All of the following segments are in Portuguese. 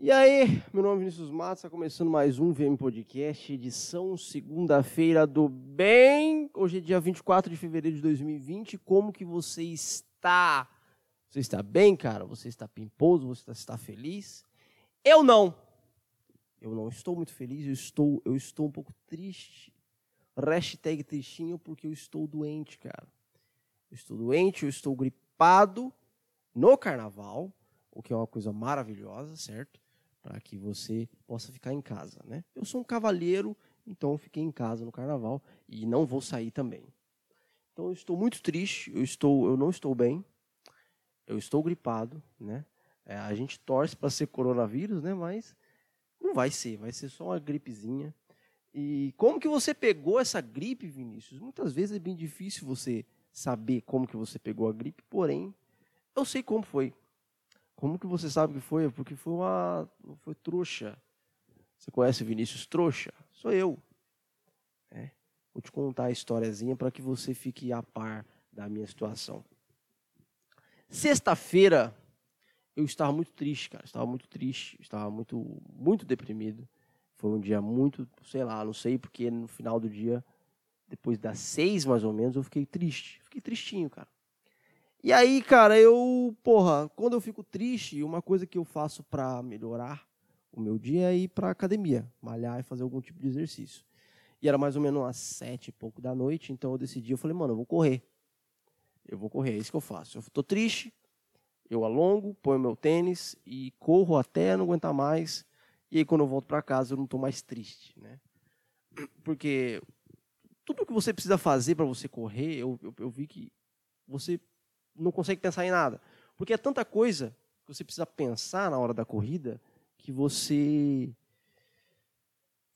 E aí, meu nome é Vinícius Matos, está começando mais um VM Podcast, edição segunda-feira do bem. Hoje é dia 24 de fevereiro de 2020. Como que você está? Você está bem, cara? Você está pimposo? Você está feliz? Eu não. Eu não estou muito feliz, eu estou, eu estou um pouco triste. Hashtag tristinho porque eu estou doente, cara. Eu estou doente, eu estou gripado no carnaval, o que é uma coisa maravilhosa, certo? Para que você possa ficar em casa, né? Eu sou um cavalheiro, então eu fiquei em casa no carnaval e não vou sair também. Então eu estou muito triste, eu estou, eu não estou bem, eu estou gripado, né? É, a gente torce para ser coronavírus, né? Mas não vai ser, vai ser só uma gripezinha. E como que você pegou essa gripe, Vinícius? Muitas vezes é bem difícil você saber como que você pegou a gripe, porém, eu sei como foi. Como que você sabe que foi? Porque foi uma foi trouxa. Você conhece Vinícius Trouxa? Sou eu. É. Vou te contar a historiazinha para que você fique a par da minha situação. Sexta-feira, eu estava muito triste, cara. Estava muito triste, estava muito, muito deprimido. Foi um dia muito, sei lá, não sei, porque no final do dia, depois das seis mais ou menos, eu fiquei triste. Fiquei tristinho, cara. E aí, cara, eu, porra, quando eu fico triste, uma coisa que eu faço para melhorar o meu dia é ir pra academia, malhar e fazer algum tipo de exercício. E era mais ou menos às sete e pouco da noite, então eu decidi, eu falei, mano, eu vou correr. Eu vou correr, é isso que eu faço. Eu tô triste, eu alongo, ponho meu tênis e corro até não aguentar mais. E aí quando eu volto para casa eu não estou mais triste, né? Porque tudo que você precisa fazer para você correr, eu, eu, eu vi que você não consegue pensar em nada. Porque é tanta coisa que você precisa pensar na hora da corrida que você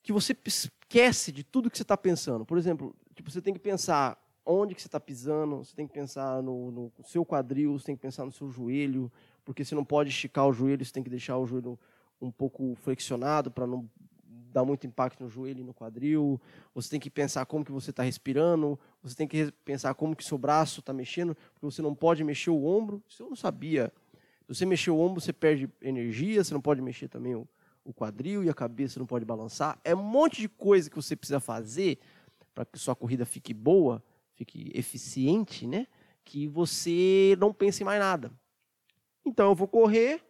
que você esquece de tudo que você está pensando. Por exemplo, tipo, você tem que pensar onde que você está pisando, você tem que pensar no, no, seu quadril, você tem que pensar no seu joelho, porque você não pode esticar o joelho, você tem que deixar o joelho um pouco flexionado para não dar muito impacto no joelho e no quadril. Você tem que pensar como que você está respirando, você tem que pensar como que seu braço está mexendo, porque você não pode mexer o ombro. Isso eu não sabia. Se você mexer o ombro, você perde energia, você não pode mexer também o, o quadril e a cabeça não pode balançar. É um monte de coisa que você precisa fazer para que sua corrida fique boa fique eficiente, né? Que você não pense em mais nada. Então eu vou correr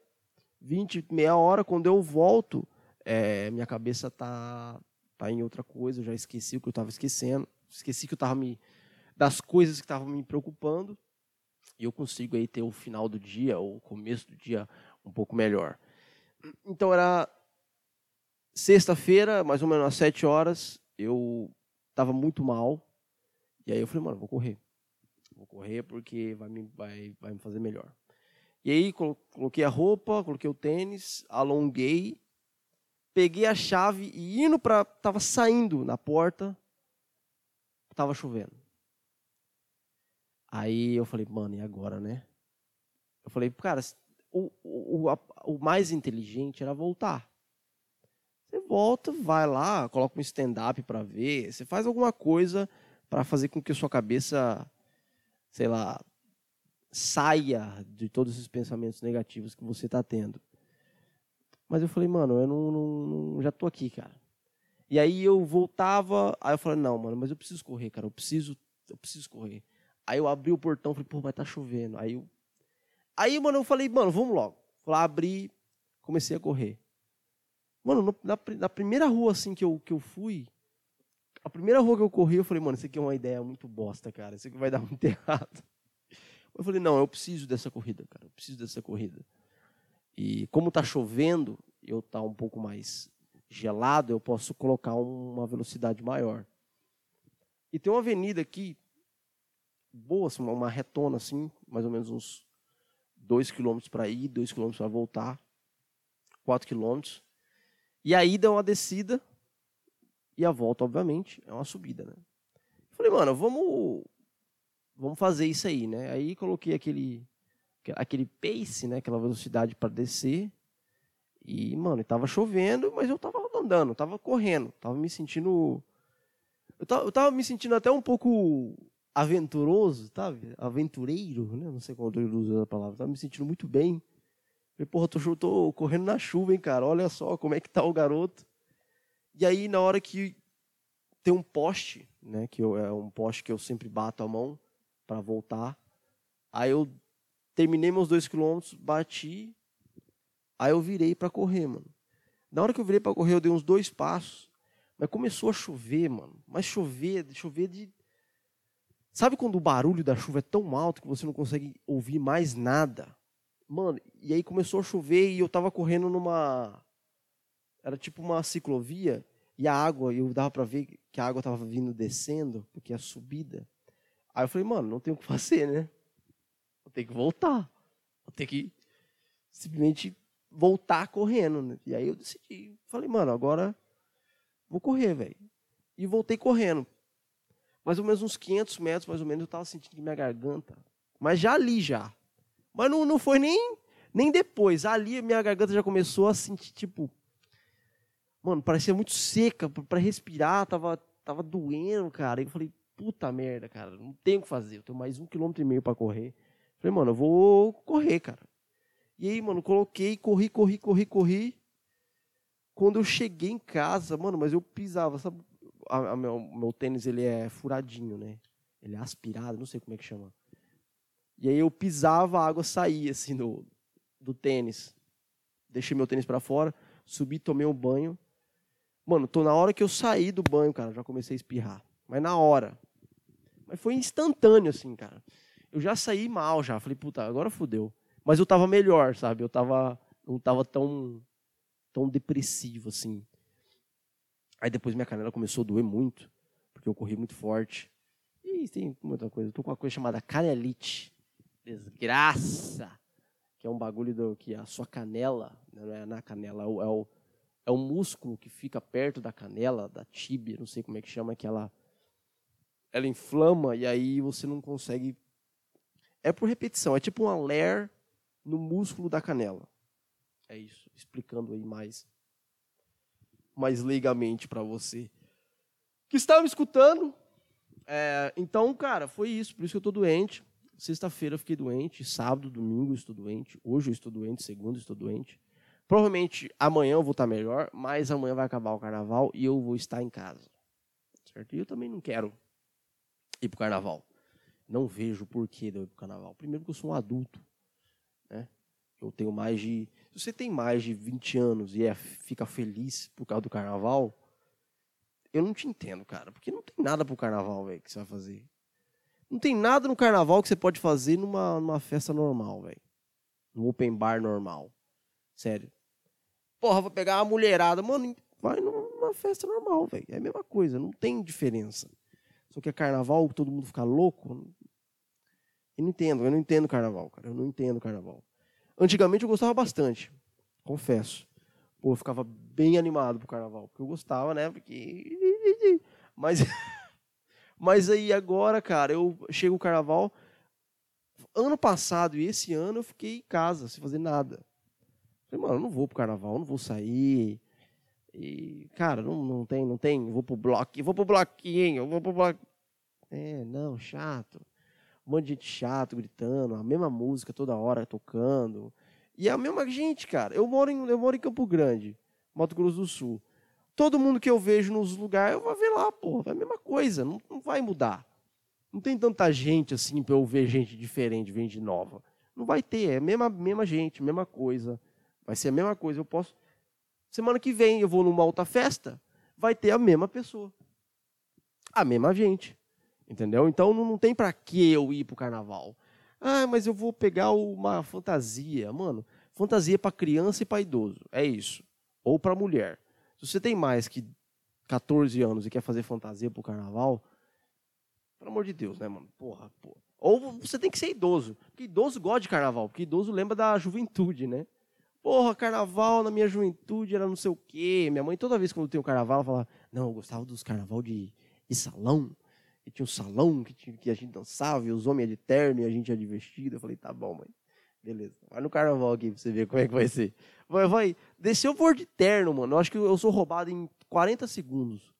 20, meia hora, quando eu volto, é, minha cabeça tá, tá em outra coisa, eu já esqueci o que eu estava esquecendo, esqueci que eu estava me das coisas que estavam me preocupando, e eu consigo aí ter o final do dia ou o começo do dia um pouco melhor. Então era sexta-feira, mais ou menos às sete horas, eu estava muito mal, e aí eu falei, mano, vou correr. Vou correr porque vai me, vai, vai me fazer melhor. E aí coloquei a roupa, coloquei o tênis, alonguei, peguei a chave e indo para, tava saindo na porta, tava chovendo. Aí eu falei, mano, e agora, né? Eu falei, cara, o, o, o, o mais inteligente era voltar. Você volta, vai lá, coloca um stand-up para ver, você faz alguma coisa para fazer com que a sua cabeça, sei lá, saia de todos esses pensamentos negativos que você está tendo. Mas eu falei, mano, eu não, não, já tô aqui, cara. E aí eu voltava, aí eu falei, não, mano, mas eu preciso correr, cara, eu preciso, eu preciso correr. Aí eu abri o portão, falei, pô, mas tá chovendo. Aí eu, aí, mano, eu falei, mano, vamos logo. Lá, abri, comecei a correr. Mano, na, na primeira rua assim que eu, que eu fui, a primeira rua que eu corri, eu falei, mano, isso aqui é uma ideia muito bosta, cara. Isso aqui vai dar muito errado. Eu falei, não, eu preciso dessa corrida, cara. Eu preciso dessa corrida. E como tá chovendo, eu tá um pouco mais gelado, eu posso colocar uma velocidade maior. E tem uma avenida aqui, boa, assim, uma retona assim, mais ou menos uns 2 quilômetros para ir, 2 quilômetros para voltar, 4 quilômetros. E aí dá uma descida e a volta, obviamente, é uma subida, né? Falei, mano, vamos vamos fazer isso aí, né? Aí coloquei aquele aquele pace, né, aquela velocidade para descer. E, mano, estava chovendo, mas eu estava andando, estava correndo, estava me sentindo eu tava, eu tava me sentindo até um pouco aventuroso, sabe? Aventureiro, né? Não sei qual eu uso a palavra. Tava me sentindo muito bem. Falei, porra, tô, tô correndo na chuva, hein, cara? Olha só como é que tá o garoto. E aí, na hora que tem um poste, né? Que eu, é um poste que eu sempre bato a mão para voltar. Aí eu terminei meus dois quilômetros, bati. Aí eu virei para correr, mano. Na hora que eu virei para correr, eu dei uns dois passos. Mas começou a chover, mano. Mas chover, chover de. Sabe quando o barulho da chuva é tão alto que você não consegue ouvir mais nada? Mano, e aí começou a chover e eu tava correndo numa. Era tipo uma ciclovia e a água, eu dava para ver que a água tava vindo descendo, porque é a subida. Aí eu falei, mano, não tem o que fazer, né? Vou ter que voltar. Vou ter que simplesmente voltar correndo. Né? E aí eu decidi, falei, mano, agora vou correr, velho. E voltei correndo. Mais ou menos uns 500 metros, mais ou menos, eu tava sentindo minha garganta. Mas já ali já. Mas não, não foi nem, nem depois. Ali minha garganta já começou a sentir, tipo. Mano, parecia muito seca. para respirar, tava, tava doendo, cara. E eu falei, puta merda, cara. Não tenho o que fazer. Eu tenho mais um quilômetro e meio para correr. Falei, mano, eu vou correr, cara. E aí, mano, coloquei, corri, corri, corri, corri. Quando eu cheguei em casa, mano, mas eu pisava, sabe? A, a meu, meu tênis, ele é furadinho, né? Ele é aspirado, não sei como é que chama. E aí eu pisava, a água saía, assim, do, do tênis. Deixei meu tênis para fora, subi, tomei um banho. Mano, tô na hora que eu saí do banho, cara, já comecei a espirrar. Mas na hora. Mas foi instantâneo, assim, cara. Eu já saí mal, já. Falei, puta, agora fudeu. Mas eu tava melhor, sabe? Eu tava, não tava tão, tão depressivo assim. Aí depois minha canela começou a doer muito, porque eu corri muito forte. E tem muita coisa. Eu tô com uma coisa chamada canelite. Desgraça! Que é um bagulho do, que a sua canela, né, não é na canela, é o, é o, é o músculo que fica perto da canela, da tíbia, não sei como é que chama, que ela, ela inflama e aí você não consegue. É por repetição, é tipo um aler no músculo da canela. É isso, explicando aí mais mais leigamente para você que estava me escutando. É, então, cara, foi isso, por isso que eu estou doente. Sexta-feira eu fiquei doente, sábado, domingo eu estou doente, hoje eu estou doente, segunda eu estou doente. Provavelmente amanhã eu vou estar melhor, mas amanhã vai acabar o carnaval e eu vou estar em casa. Certo? E eu também não quero ir pro carnaval. Não vejo o porquê de eu ir pro carnaval. Primeiro que eu sou um adulto. Né? Eu tenho mais de. Se você tem mais de 20 anos e é, fica feliz por causa do carnaval, eu não te entendo, cara. Porque não tem nada pro carnaval, velho, que você vai fazer. Não tem nada no carnaval que você pode fazer numa, numa festa normal, velho. No open bar normal. Sério. Porra, vou pegar uma mulherada. Mano, vai numa festa normal, velho. É a mesma coisa, não tem diferença. Só que é carnaval, todo mundo fica louco. Eu não entendo, eu não entendo carnaval, cara. Eu não entendo carnaval. Antigamente eu gostava bastante, confesso. Pô, eu ficava bem animado pro carnaval, porque eu gostava, né? Porque mas mas aí agora, cara, eu chego o carnaval ano passado e esse ano eu fiquei em casa, sem fazer nada. Falei, mano, eu não vou pro carnaval, não vou sair. E, cara, não, não tem, não tem, vou pro bloquinho, vou pro bloquinho, vou pro bloquinho. É, não, chato um monte de gente chato gritando, a mesma música toda hora tocando. E é a mesma gente, cara. Eu moro em, eu moro em Campo Grande, Mato Grosso do Sul. Todo mundo que eu vejo nos lugares, eu vou ver lá, porra. É a mesma coisa, não, não vai mudar. Não tem tanta gente assim para eu ver gente diferente, gente nova. Não vai ter, é a mesma, mesma gente, mesma coisa. Vai ser a mesma coisa. Eu posso. Semana que vem eu vou numa outra festa, vai ter a mesma pessoa. A mesma gente. Entendeu? Então não, tem para que eu ir pro carnaval. Ah, mas eu vou pegar uma fantasia. Mano, fantasia para criança e para idoso. É isso. Ou para mulher. Se você tem mais que 14 anos e quer fazer fantasia pro carnaval, pelo amor de Deus, né, mano? Porra, porra. Ou você tem que ser idoso. Porque idoso gosta de carnaval. Porque idoso lembra da juventude, né? Porra, carnaval na minha juventude era não sei o quê. Minha mãe, toda vez que eu tenho carnaval, ela fala: Não, eu gostava dos carnaval de, de salão e tinha um salão que, tinha, que a gente dançava, e os homens de terno e a gente ia de vestido. Eu falei, tá bom, mãe. Beleza. Vai no carnaval aqui pra você ver como é que vai ser. Vai, vai. Desceu eu for de terno, mano. Eu acho que eu sou roubado em 40 segundos.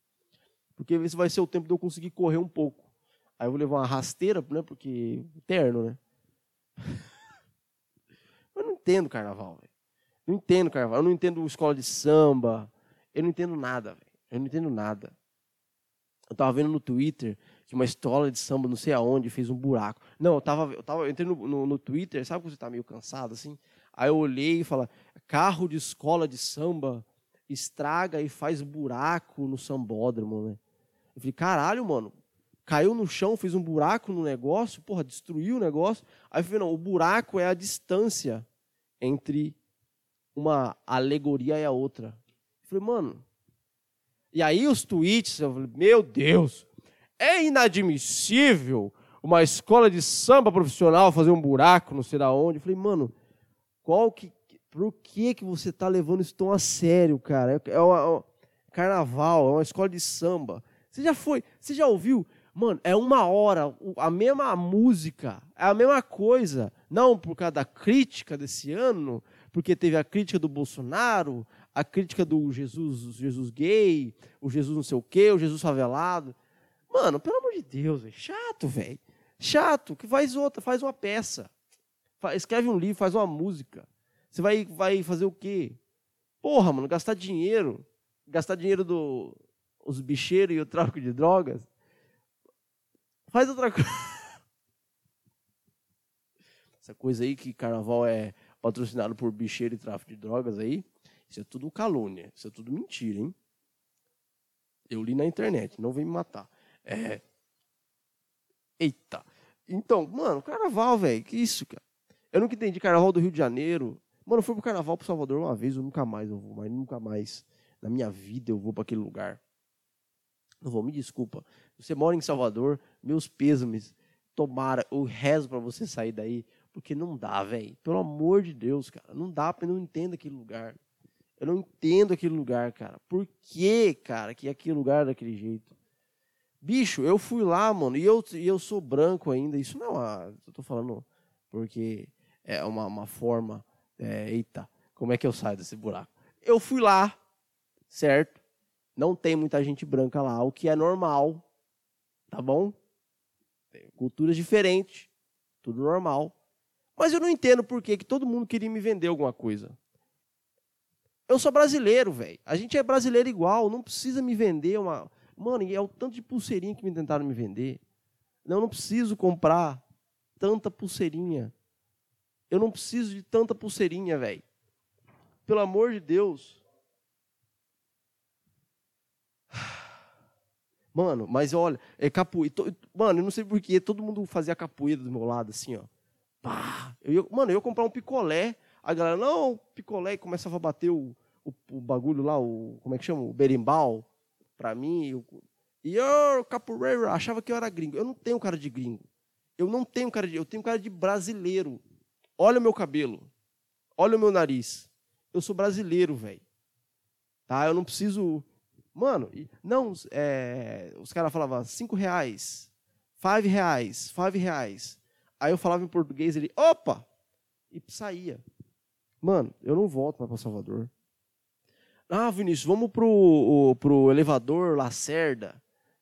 Porque esse vai ser o tempo de eu conseguir correr um pouco. Aí eu vou levar uma rasteira, né? Porque terno, né? Eu não entendo carnaval, velho. Não entendo carnaval. Eu não entendo escola de samba. Eu não entendo nada, velho. Eu não entendo nada. Eu tava vendo no Twitter que uma escola de samba, não sei aonde, fez um buraco. Não, eu tava, eu tava no, no, no Twitter, sabe quando você tá meio cansado assim? Aí eu olhei e falei, carro de escola de samba estraga e faz buraco no sambódromo, né? Eu falei, caralho, mano, caiu no chão, fez um buraco no negócio, porra, destruiu o negócio. Aí eu falei, não, o buraco é a distância entre uma alegoria e a outra. Eu falei, mano. E aí os tweets, eu falei, meu Deus, é inadmissível uma escola de samba profissional fazer um buraco, não sei da onde. Eu falei, mano, qual que. Por que, que você tá levando isso tão a sério, cara? É, é uma, carnaval, é uma escola de samba. Você já foi, você já ouviu? Mano, é uma hora, a mesma música, é a mesma coisa. Não por causa da crítica desse ano, porque teve a crítica do Bolsonaro, a crítica do Jesus, Jesus gay, o Jesus não sei o quê, o Jesus favelado. Mano, pelo amor de Deus, véio, chato, velho. Chato, que faz outra, faz uma peça. Escreve um livro, faz uma música. Você vai, vai fazer o quê? Porra, mano, gastar dinheiro. Gastar dinheiro do, bicheiros e o tráfico de drogas. Faz outra coisa. Essa coisa aí que carnaval é patrocinado por bicheiro e tráfico de drogas aí, isso é tudo calúnia, isso é tudo mentira, hein? Eu li na internet, não vem me matar. É. Eita. Então, mano, carnaval, velho, que isso, cara? Eu nunca entendi carnaval do Rio de Janeiro. Mano, eu fui pro carnaval pro Salvador uma vez, eu nunca mais eu vou, mas nunca mais na minha vida eu vou para aquele lugar. Não vou, me desculpa. Você mora em Salvador, meus pêsames. Tomara, eu rezo para você sair daí. Porque não dá, velho. Pelo amor de Deus, cara. Não dá, eu não entendo aquele lugar. Eu não entendo aquele lugar, cara. Por que, cara, que aquele lugar é daquele jeito? Bicho, eu fui lá, mano, e eu, e eu sou branco ainda. Isso não é uma. Eu tô falando porque é uma, uma forma. É, eita, como é que eu saio desse buraco? Eu fui lá, certo? Não tem muita gente branca lá, o que é normal, tá bom? culturas diferentes, tudo normal. Mas eu não entendo por que, que todo mundo queria me vender alguma coisa. Eu sou brasileiro, velho. A gente é brasileiro igual, não precisa me vender uma. Mano, e é o tanto de pulseirinha que me tentaram me vender. Não, não preciso comprar tanta pulseirinha. Eu não preciso de tanta pulseirinha, velho. Pelo amor de Deus. Mano, mas olha, é capoeira. Mano, eu não sei porquê, todo mundo fazia capoeira do meu lado, assim, ó. Pá! Eu ia, mano, eu ia comprar um picolé. A galera, não, picolé, e começava a bater o, o, o, bagulho lá, o. Como é que chama? O berimbau, pra mim. E eu, capoeira, achava que eu era gringo. Eu não tenho cara de gringo. Eu não tenho cara de. Eu tenho cara de brasileiro. Olha o meu cabelo. Olha o meu nariz. Eu sou brasileiro, velho. Tá? Eu não preciso. Mano, não, é, os caras falavam cinco reais, five reais, five reais. Aí eu falava em português, ele, opa! E saía. Mano, eu não volto mais para Salvador. Ah, Vinícius, vamos pro, pro elevador Lacerda.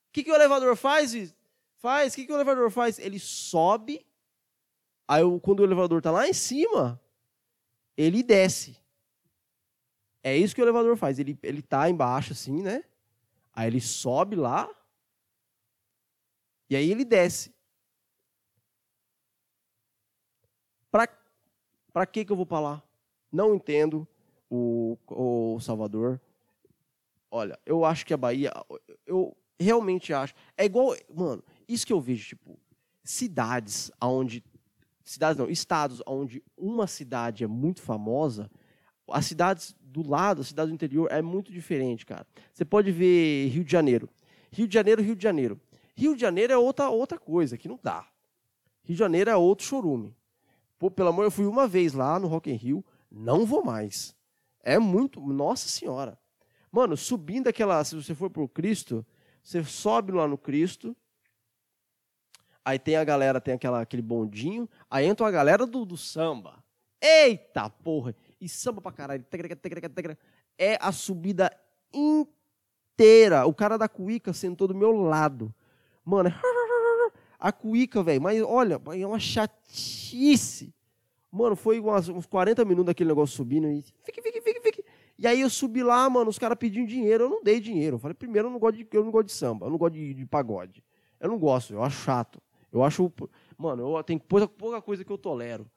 O que, que o elevador faz? Faz, o que, que o elevador faz? Ele sobe, aí eu, quando o elevador tá lá em cima, ele desce. É isso que o elevador faz. Ele, ele tá embaixo assim, né? Aí ele sobe lá, e aí ele desce. Para que, que eu vou para lá? Não entendo o, o Salvador. Olha, eu acho que a Bahia, eu realmente acho. É igual, mano, isso que eu vejo, tipo, cidades onde. Cidades não, estados onde uma cidade é muito famosa, as cidades do lado, a cidade do interior, é muito diferente, cara. Você pode ver Rio de Janeiro. Rio de Janeiro, Rio de Janeiro. Rio de Janeiro é outra, outra coisa, que não dá. Rio de Janeiro é outro chorume. Pô, pelo amor, eu fui uma vez lá no Rock in Rio, não vou mais. É muito, nossa senhora. Mano, subindo aquela, se você for pro Cristo, você sobe lá no Cristo, aí tem a galera, tem aquela, aquele bondinho, aí entra a galera do, do samba. Eita porra! E samba pra caralho. É a subida inteira. O cara da cuíca sentou do meu lado. Mano, a cuíca, velho, mas olha, é uma chatice. Mano, foi umas, uns 40 minutos daquele negócio subindo e. Fique, fique, fique, fique. E aí eu subi lá, mano, os caras pediam dinheiro, eu não dei dinheiro. Eu falei, primeiro, eu não gosto de, eu não gosto de samba, eu não gosto de, de pagode. Eu não gosto, eu acho chato. Eu acho. Mano, eu, tem pouca, pouca coisa que eu tolero.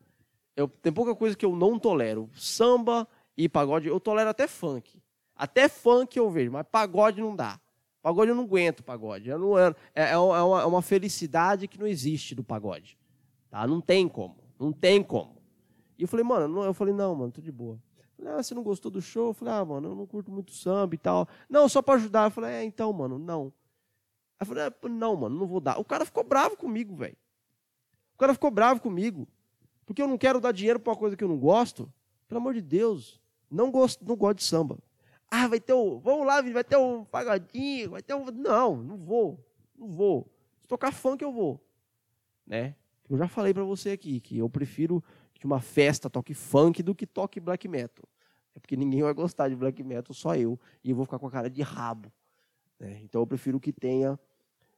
Eu, tem pouca coisa que eu não tolero. Samba e pagode, eu tolero até funk. Até funk eu vejo, mas pagode não dá. Pagode eu não aguento pagode. Eu não, é, é, é, uma, é uma felicidade que não existe do pagode. Tá? Não tem como. Não tem como. E eu falei, mano, eu falei, não, mano, tô de boa. Falei, ah, você não gostou do show? Eu falei, ah, mano, eu não curto muito samba e tal. Não, só pra ajudar. Eu falei, é, então, mano, não. Eu falei, ah, não, mano, não vou dar. O cara ficou bravo comigo, velho. O cara ficou bravo comigo. Porque eu não quero dar dinheiro pra uma coisa que eu não gosto. Pelo amor de Deus. Não gosto, não gosto de samba. Ah, vai ter o. Vamos lá, vai ter um pagodinho, vai ter um. Não, não vou. Não vou. Se tocar funk, eu vou. Né? Eu já falei para você aqui que eu prefiro que uma festa toque funk do que toque black metal. É porque ninguém vai gostar de black metal, só eu. E eu vou ficar com a cara de rabo. Né? Então eu prefiro que tenha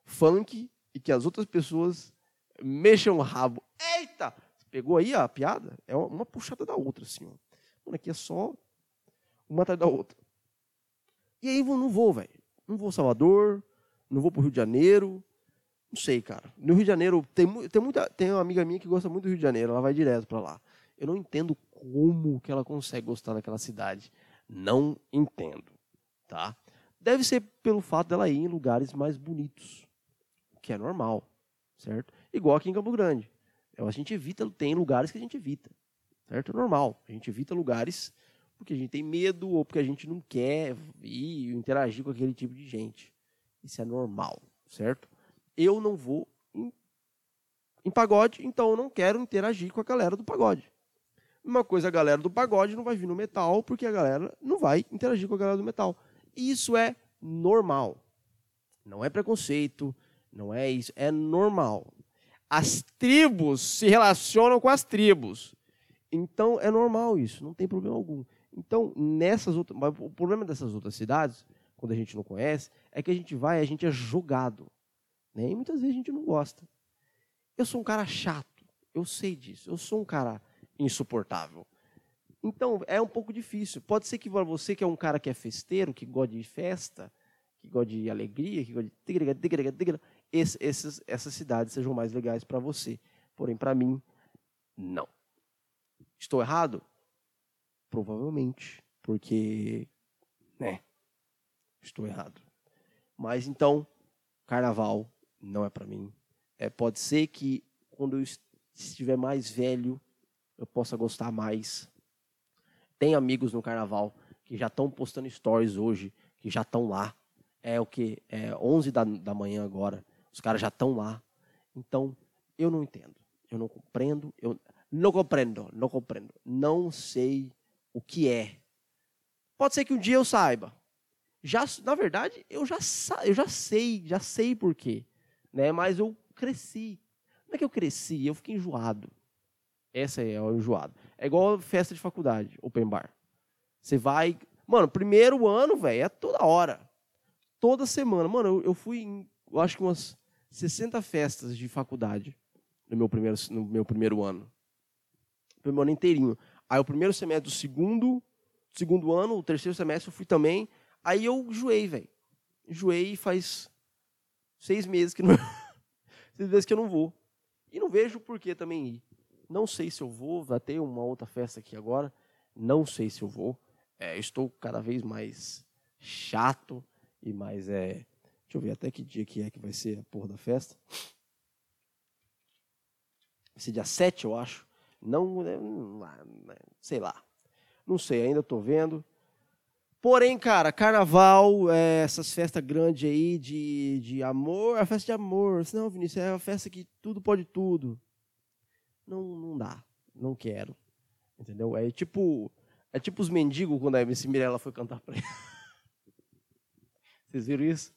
funk e que as outras pessoas mexam o rabo. Eita! Pegou aí a piada? É uma puxada da outra, assim. Ó. Mano, aqui é só uma atrás da outra. E aí não vou, velho. Não vou Salvador, não vou pro Rio de Janeiro. Não sei, cara. No Rio de Janeiro, tem, tem, muita, tem uma amiga minha que gosta muito do Rio de Janeiro, ela vai direto para lá. Eu não entendo como que ela consegue gostar daquela cidade. Não entendo, tá? Deve ser pelo fato dela ir em lugares mais bonitos, o que é normal, certo? Igual aqui em Campo Grande. A gente evita, tem lugares que a gente evita, certo? É normal. A gente evita lugares porque a gente tem medo ou porque a gente não quer ir interagir com aquele tipo de gente. Isso é normal, certo? Eu não vou em, em pagode, então eu não quero interagir com a galera do pagode. Uma coisa, a galera do pagode não vai vir no metal porque a galera não vai interagir com a galera do metal. Isso é normal. Não é preconceito, não é isso, é normal. As tribos se relacionam com as tribos. Então é normal isso, não tem problema algum. Então, nessas outras, o problema dessas outras cidades, quando a gente não conhece, é que a gente vai, a gente é jogado, né? E muitas vezes a gente não gosta. Eu sou um cara chato, eu sei disso. Eu sou um cara insuportável. Então, é um pouco difícil. Pode ser que você que é um cara que é festeiro, que gosta de festa, que gosta de alegria, que gosta de esse, esses, essas cidades sejam mais legais para você. Porém, para mim, não. Estou errado? Provavelmente, porque, né, estou errado. Mas então, carnaval não é para mim. É, pode ser que quando eu estiver mais velho, eu possa gostar mais. Tem amigos no carnaval que já estão postando stories hoje, que já estão lá. É o que? É 11 da, da manhã agora. Os caras já estão lá. Então, eu não entendo. Eu não compreendo. Eu não compreendo. Não compreendo. Não sei o que é. Pode ser que um dia eu saiba. Já, na verdade, eu já, eu já sei, já sei por quê. Né? Mas eu cresci. Não é que eu cresci, eu fiquei enjoado. Essa é o enjoado. É igual festa de faculdade, open bar. Você vai. Mano, primeiro ano, velho, é toda hora. Toda semana. Mano, eu, eu fui em, eu acho que umas 60 festas de faculdade no meu primeiro, no meu primeiro ano. No primeiro ano inteirinho. Aí o primeiro semestre do segundo, segundo ano, o terceiro semestre eu fui também. Aí eu enjoei, velho. Enjoei faz seis meses que não. seis meses que eu não vou. E não vejo por que também ir. Não sei se eu vou, vai ter uma outra festa aqui agora. Não sei se eu vou. É, estou cada vez mais chato e mais é. Deixa eu ver até que dia que é que vai ser a porra da festa. Vai ser dia 7, eu acho. Não, né, sei lá. Não sei, ainda estou vendo. Porém, cara, carnaval, é, essas festas grandes aí de, de amor, é a festa de amor. Não, Vinícius, é a festa que tudo pode tudo. Não, não dá. Não quero. Entendeu? É tipo, é tipo os mendigos quando a MC Mirella foi cantar pra ele. Vocês viram isso?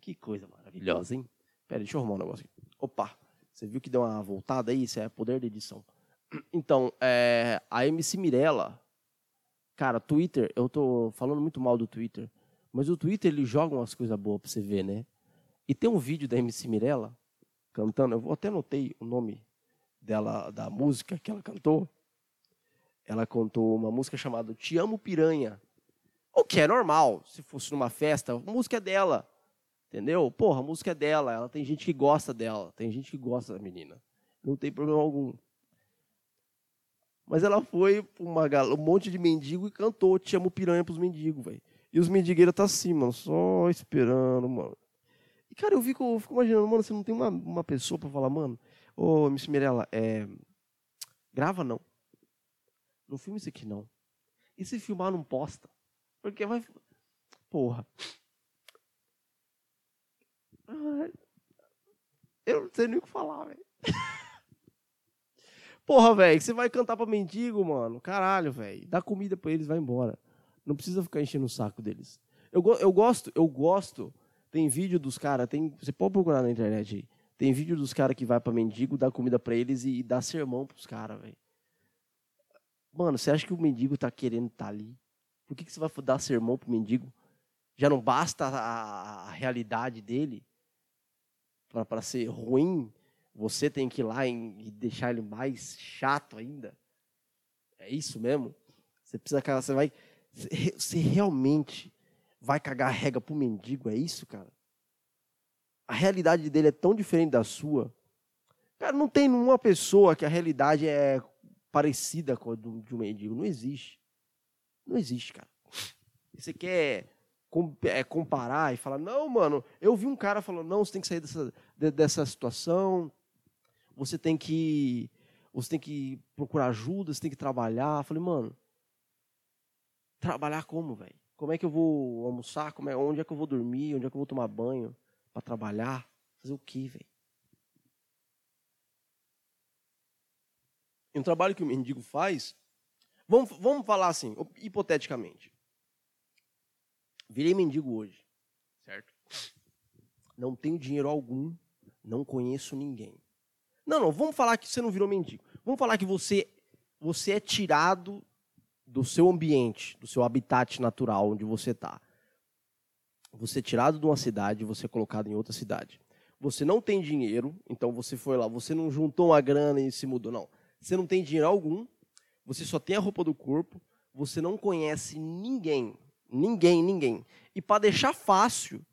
Que coisa maravilhosa, hein? Pera, deixa eu arrumar um negócio aqui. Opa, você viu que deu uma voltada aí? Isso é poder da edição. Então, é, a MC Mirella, cara, Twitter, eu tô falando muito mal do Twitter, mas o Twitter ele joga umas coisas boas pra você ver, né? E tem um vídeo da MC Mirella cantando, eu até anotei o nome dela, da música que ela cantou, ela cantou uma música chamada Te Amo Piranha. O que é normal, se fosse numa festa, a música é dela. Entendeu? Porra, a música é dela, ela tem gente que gosta dela, tem gente que gosta da menina. Não tem problema algum. Mas ela foi uma um monte de mendigo e cantou Te Amo Piranha pros mendigos, velho. E os mendigueiros tá assim, mano, só esperando, mano. E, cara, eu fico, eu fico imaginando, mano, você não tem uma, uma pessoa pra falar, mano, ô, oh, Miss Mirella, é... grava não. Não filme isso aqui, não. E se filmar, não posta. Porque vai. Porra. Eu não sei nem o que falar, velho. Porra, velho, você vai cantar pra mendigo, mano. Caralho, velho. Dá comida pra eles, vai embora. Não precisa ficar enchendo o saco deles. Eu, eu gosto, eu gosto. Tem vídeo dos caras, tem. Você pode procurar na internet aí. Tem vídeo dos caras que vai pra mendigo, dá comida pra eles e, e dá sermão pros caras, velho. Mano, você acha que o mendigo tá querendo estar tá ali? Por que, que você vai dar sermão pro mendigo? Já não basta a, a realidade dele para ser ruim? Você tem que ir lá e deixar ele mais chato ainda? É isso mesmo? Você precisa você vai você realmente vai cagar a regra pro mendigo, é isso, cara? A realidade dele é tão diferente da sua. Cara, não tem nenhuma pessoa que a realidade é parecida com a do, de um mendigo. Não existe. Não existe, cara. Você quer é, comparar e falar, não, mano, eu vi um cara falando, não, você tem que sair dessa, dessa situação, você tem que. Você tem que procurar ajuda, você tem que trabalhar. Eu falei, mano, trabalhar como, velho? Como é que eu vou almoçar? Como é, onde é que eu vou dormir? Onde é que eu vou tomar banho? Para trabalhar? Fazer o quê, velho? um trabalho que o mendigo faz, vamos, vamos falar assim, hipoteticamente. Virei mendigo hoje, certo? Não tenho dinheiro algum, não conheço ninguém. Não, não, vamos falar que você não virou mendigo. Vamos falar que você, você é tirado do seu ambiente, do seu habitat natural onde você está. Você é tirado de uma cidade, você é colocado em outra cidade. Você não tem dinheiro, então você foi lá, você não juntou uma grana e se mudou, não. Você não tem dinheiro algum, você só tem a roupa do corpo, você não conhece ninguém, ninguém, ninguém. E para deixar fácil,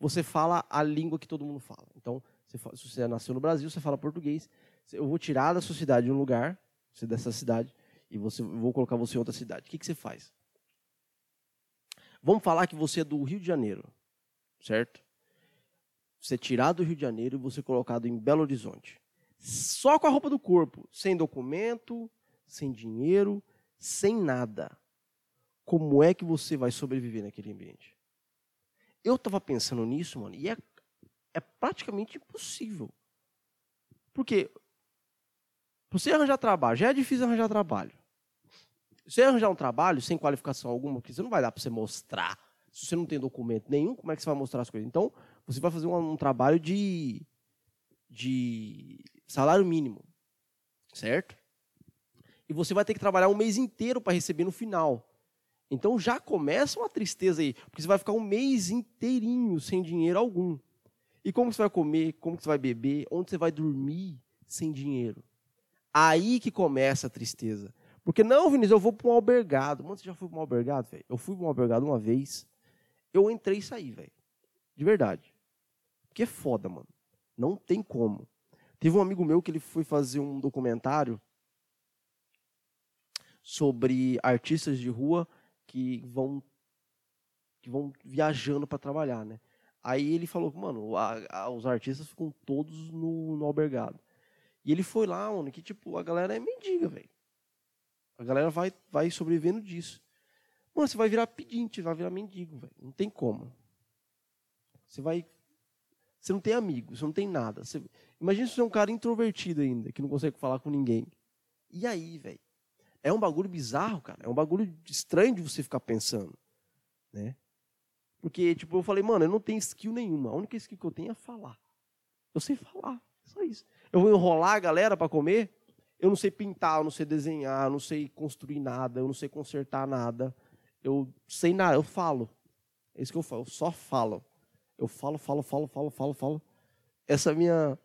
você fala a língua que todo mundo fala. Então, você se você nasceu no Brasil, você fala português. Eu vou tirar da sua cidade um lugar, você dessa cidade, e você, vou colocar você em outra cidade. O que, que você faz? Vamos falar que você é do Rio de Janeiro, certo? Você é tirado do Rio de Janeiro e você é colocado em Belo Horizonte só com a roupa do corpo, sem documento, sem dinheiro, sem nada. Como é que você vai sobreviver naquele ambiente? Eu estava pensando nisso, mano, e é, é praticamente impossível. Porque você arranjar trabalho, já é difícil arranjar trabalho. Você arranjar um trabalho sem qualificação alguma, porque você não vai dar para você mostrar. Se você não tem documento nenhum, como é que você vai mostrar as coisas? Então, você vai fazer um, um trabalho de, de salário mínimo, certo? E você vai ter que trabalhar um mês inteiro para receber no final. Então já começa uma tristeza aí, porque você vai ficar um mês inteirinho sem dinheiro algum. E como você vai comer, como você vai beber, onde você vai dormir sem dinheiro? Aí que começa a tristeza. Porque não, Vinícius, eu vou para um albergado. Mano, você já foi para um albergado, velho? Eu fui para um albergado uma vez. Eu entrei e saí, velho. De verdade. Porque é foda, mano. Não tem como. Teve um amigo meu que ele foi fazer um documentário sobre artistas de rua que vão que vão viajando para trabalhar, né? Aí ele falou, mano, a, a, os artistas ficam todos no, no albergado. E ele foi lá, mano, que tipo, a galera é mendiga, velho. A galera vai, vai sobrevivendo disso. Mano, você vai virar pedinte, vai virar mendigo, velho. Não tem como. Você vai. Você não tem amigos, você não tem nada. Você, Imagina se você é um cara introvertido ainda, que não consegue falar com ninguém. E aí, velho? É um bagulho bizarro, cara. É um bagulho estranho de você ficar pensando. Né? Porque, tipo, eu falei, mano, eu não tenho skill nenhuma. A única skill que eu tenho é falar. Eu sei falar. Só isso. Eu vou enrolar a galera para comer. Eu não sei pintar, eu não sei desenhar, eu não sei construir nada, eu não sei consertar nada. Eu sei nada, eu falo. É isso que eu falo, eu só falo. Eu falo, falo, falo, falo, falo, falo. Essa minha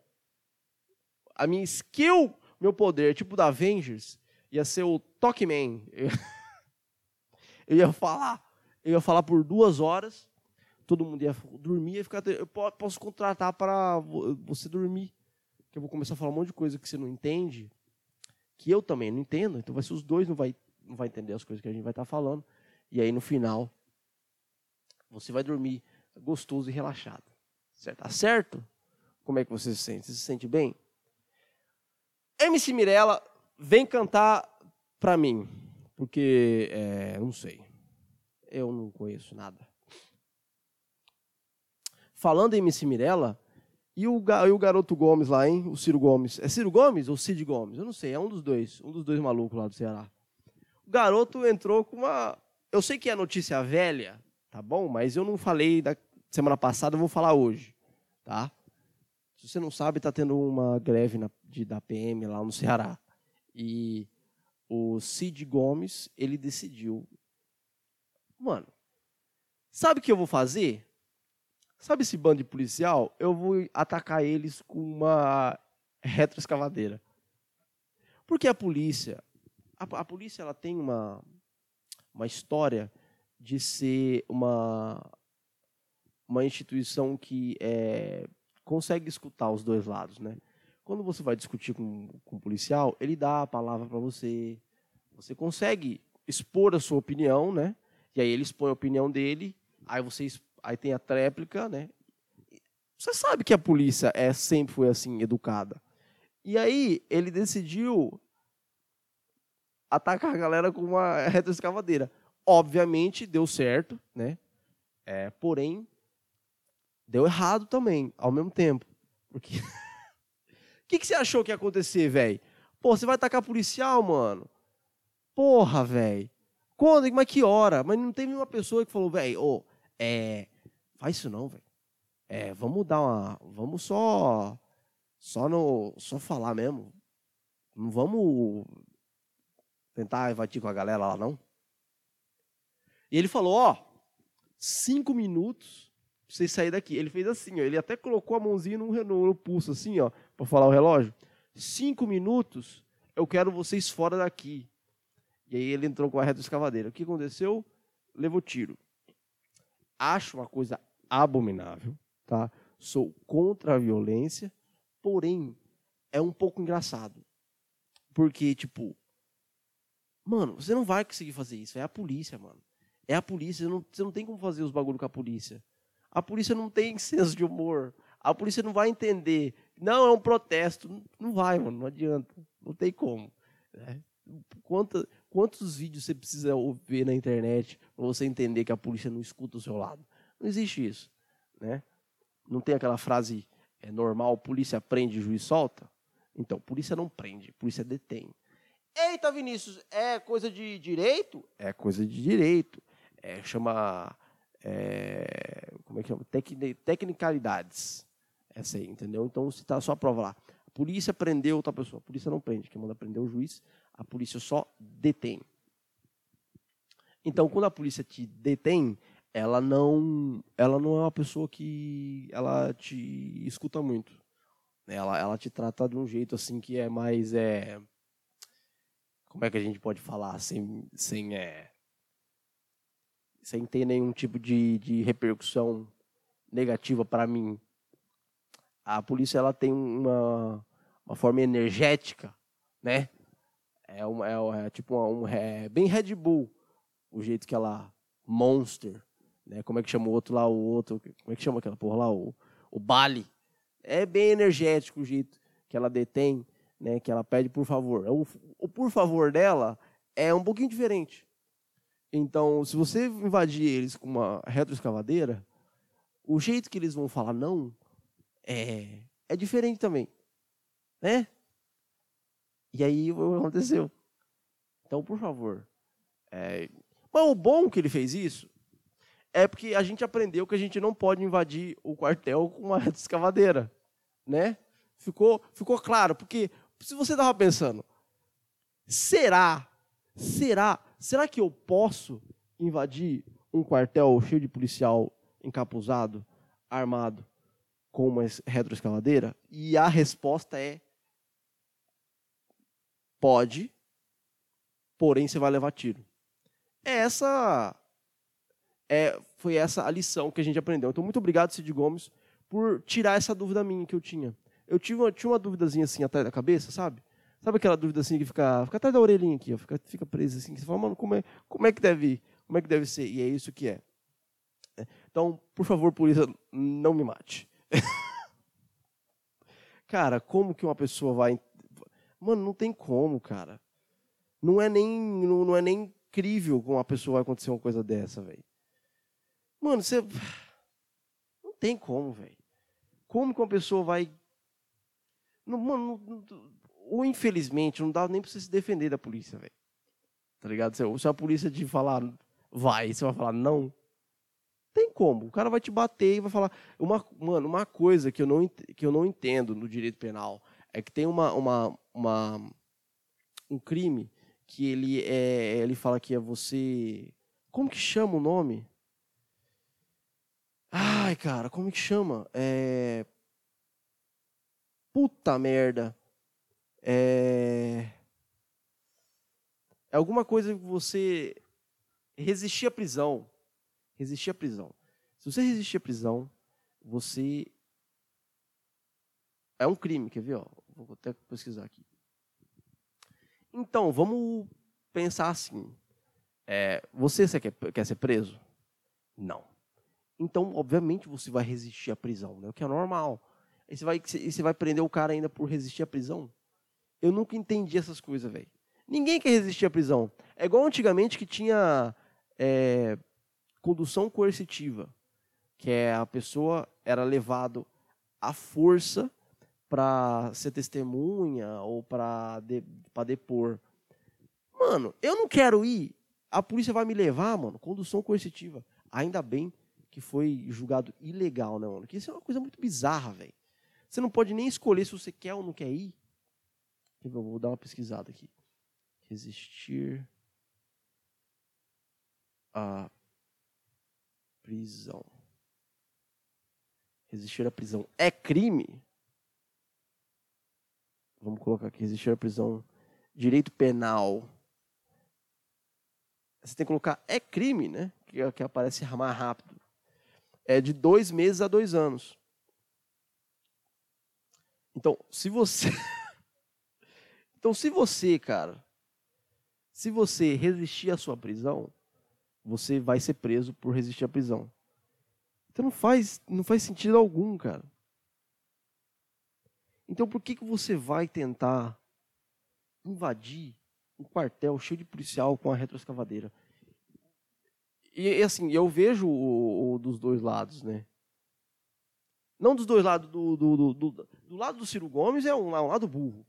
a minha skill, meu poder, tipo da Avengers. Ia ser o Talkman. Eu ia falar. Eu ia falar por duas horas. Todo mundo ia dormir e ficar. Eu posso contratar para você dormir. Que eu vou começar a falar um monte de coisa que você não entende. Que eu também não entendo. Então vai ser os dois não vai, não vai entender as coisas que a gente vai estar falando. E aí no final. Você vai dormir gostoso e relaxado. Certo? Tá certo? Como é que você se sente? Você se sente bem? MC Mirella, vem cantar pra mim. Porque, é, não sei. Eu não conheço nada. Falando em MC Mirella, e o, e o garoto Gomes lá, hein? O Ciro Gomes. É Ciro Gomes ou Cid Gomes? Eu não sei, é um dos dois. Um dos dois malucos lá do Ceará. O garoto entrou com uma. Eu sei que é notícia velha, tá bom? Mas eu não falei da semana passada, eu vou falar hoje, tá? Se você não sabe, está tendo uma greve na, de, da PM lá no Ceará. E o Cid Gomes, ele decidiu. Mano, sabe o que eu vou fazer? Sabe esse bando de policial? Eu vou atacar eles com uma retroescavadeira. Porque a polícia, a, a polícia ela tem uma, uma história de ser uma, uma instituição que é, consegue escutar os dois lados, né? Quando você vai discutir com, com um policial, ele dá a palavra para você, você consegue expor a sua opinião, né? E aí ele expõe a opinião dele, aí você aí tem a tréplica, né? Você sabe que a polícia é sempre foi assim educada. E aí ele decidiu atacar a galera com uma retroescavadeira. Obviamente deu certo, né? É, porém deu errado também, ao mesmo tempo. Porque. O que, que você achou que ia acontecer, velho? Pô, você vai atacar policial, mano? Porra, velho. Quando? Mas que hora? Mas não teve uma pessoa que falou, velho, oh, é. Faz isso não, velho. É, vamos dar uma. Vamos só. Só no. Só falar mesmo. Não vamos tentar invadir com a galera lá, não. E ele falou, ó, cinco minutos pra vocês saírem daqui. Ele fez assim, ó, ele até colocou a mãozinha no, no, no pulso, assim, ó, para falar o relógio. Cinco minutos, eu quero vocês fora daqui. E aí ele entrou com a reta escavadeira. O que aconteceu? Levou tiro. Acho uma coisa abominável, tá? Sou contra a violência, porém é um pouco engraçado. Porque, tipo, mano, você não vai conseguir fazer isso. É a polícia, mano. É a polícia. Você não, você não tem como fazer os bagulho com a polícia. A polícia não tem senso de humor. A polícia não vai entender. Não, é um protesto. Não vai, mano. Não adianta. Não tem como. Né? Quantos, quantos vídeos você precisa ver na internet para você entender que a polícia não escuta o seu lado? Não existe isso. Né? Não tem aquela frase é normal, polícia prende, juiz solta? Então, polícia não prende, polícia detém. Eita, Vinícius, é coisa de direito? É coisa de direito. É, chama é, como é que chama? tecnicalidades. Essa aí, entendeu? Então, se está só a prova lá. A polícia prendeu outra pessoa. A polícia não prende. Quem manda prender é o juiz. A polícia só detém. Então, quando a polícia te detém, ela não, ela não é uma pessoa que ela te escuta muito. Ela, ela te trata de um jeito assim que é mais é, como é que a gente pode falar sem, sem é, sem ter nenhum tipo de, de repercussão negativa para mim. A polícia ela tem uma, uma forma energética, né? É, uma, é, é tipo uma, um, é bem Red Bull o jeito que ela Monster, né? Como é que chama o outro lá, o outro, como é que chama aquela porra lá, o, o Bali. É bem energético o jeito que ela detém, né? Que ela pede por favor. O, o por favor dela é um pouquinho diferente. Então, se você invadir eles com uma retroescavadeira, o jeito que eles vão falar não é, é diferente também. Né? E aí aconteceu? Então, por favor. É... Mas o bom que ele fez isso é porque a gente aprendeu que a gente não pode invadir o quartel com uma escavadeira. Né? Ficou, ficou claro, porque se você estava pensando, será, será será que eu posso invadir um quartel cheio de policial encapuzado, armado, com uma retroescavadeira? E a resposta é: pode, porém você vai levar tiro. Essa é, foi essa a lição que a gente aprendeu. Então, muito obrigado, Cid Gomes, por tirar essa dúvida minha que eu tinha. Eu tive uma, tinha uma duvidazinha assim atrás da cabeça, sabe? Sabe aquela dúvida assim que fica, fica atrás da orelhinha aqui, ó, fica, fica presa assim, que você fala, mano, como é, como é que deve Como é que deve ser? E é isso que é. Então, por favor, polícia, não me mate. cara, como que uma pessoa vai. Mano, não tem como, cara. Não é nem, não, não é nem incrível como uma pessoa vai acontecer uma coisa dessa, velho. Mano, você. Não tem como, velho. Como que uma pessoa vai. Não, mano, não, ou infelizmente, não dá nem pra você se defender da polícia, velho. Tá ligado? Se a polícia te falar vai, você vai falar não. Tem como. O cara vai te bater e vai falar. Uma, mano, uma coisa que eu, não, que eu não entendo no direito penal é que tem uma, uma, uma um crime que ele é. Ele fala que é você. Como que chama o nome? Ai, cara, como que chama? É. Puta merda. É. É alguma coisa que você resistir à prisão. Resistir à prisão. Se você resistir à prisão, você. É um crime, quer ver? Ó? Vou até pesquisar aqui. Então, vamos pensar assim. É, você, você quer, quer ser preso? Não. Então, obviamente, você vai resistir à prisão, né? o que é normal. E você vai, e você vai prender o cara ainda por resistir à prisão? Eu nunca entendi essas coisas, velho. Ninguém quer resistir à prisão. É igual antigamente que tinha é, condução coercitiva, que é a pessoa era levado à força para ser testemunha ou para de, depor. Mano, eu não quero ir. A polícia vai me levar, mano. Condução coercitiva. Ainda bem que foi julgado ilegal, né, mano? Porque isso é uma coisa muito bizarra, velho. Você não pode nem escolher se você quer ou não quer ir. Eu vou dar uma pesquisada aqui. Resistir à prisão. Resistir à prisão é crime? Vamos colocar aqui, resistir à prisão. Direito penal. Você tem que colocar é crime, né? Que, que aparece mais rápido é de dois meses a dois anos. Então, se você. então, se você, cara, se você resistir à sua prisão, você vai ser preso por resistir à prisão. Então não faz, não faz sentido algum, cara. Então por que, que você vai tentar invadir um quartel cheio de policial com a retroescavadeira? E assim, eu vejo o, o, dos dois lados, né? Não dos dois lados, do, do, do, do, lado do Ciro Gomes é um, é um lado burro.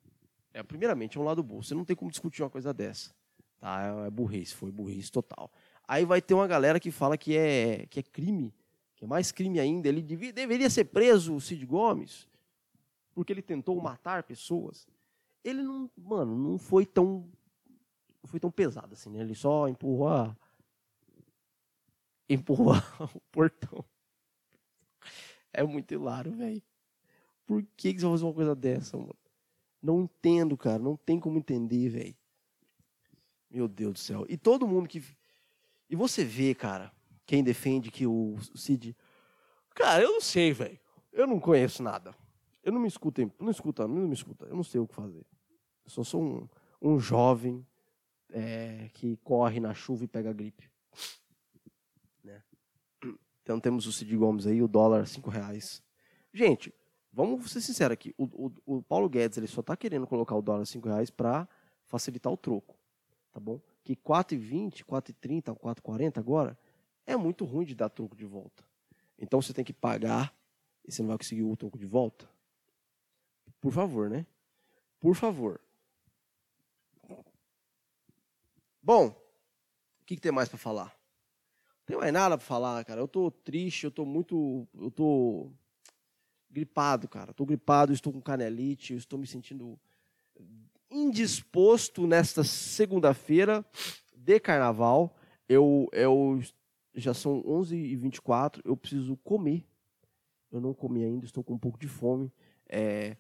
É, primeiramente, é um lado burro. Você não tem como discutir uma coisa dessa. Tá? É, é burrice, foi burrice total. Aí vai ter uma galera que fala que é, que é crime, que é mais crime ainda. Ele devia, deveria ser preso, o Cid Gomes, porque ele tentou matar pessoas. Ele não, mano, não foi tão, foi tão pesado assim, né? Ele só empurrou a, empurrar o portão. É muito hilário, velho. Por que, que você fazer uma coisa dessa, mano? Não entendo, cara. Não tem como entender, velho. Meu Deus do céu. E todo mundo que. E você vê, cara, quem defende que o Cid. Cara, eu não sei, velho. Eu não conheço nada. Eu não me escuto, não escuta, não me escuta. Eu não sei o que fazer. Eu só sou um, um jovem é, que corre na chuva e pega gripe. Então temos o Cid Gomes aí, o dólar cinco reais. Gente, vamos ser sinceros aqui. O, o, o Paulo Guedes ele só está querendo colocar o dólar cinco reais para facilitar o troco, tá bom? Que 4,20, 4,30, 4,40 agora é muito ruim de dar troco de volta. Então você tem que pagar e você não vai conseguir o troco de volta. Por favor, né? Por favor. Bom, o que, que tem mais para falar? tem mais nada para falar, cara. Eu tô triste, eu tô muito. Eu tô gripado, cara. Tô gripado, estou com canelite, estou me sentindo indisposto nesta segunda-feira de carnaval. Eu, eu já são 11h24, eu preciso comer. Eu não comi ainda, estou com um pouco de fome. É,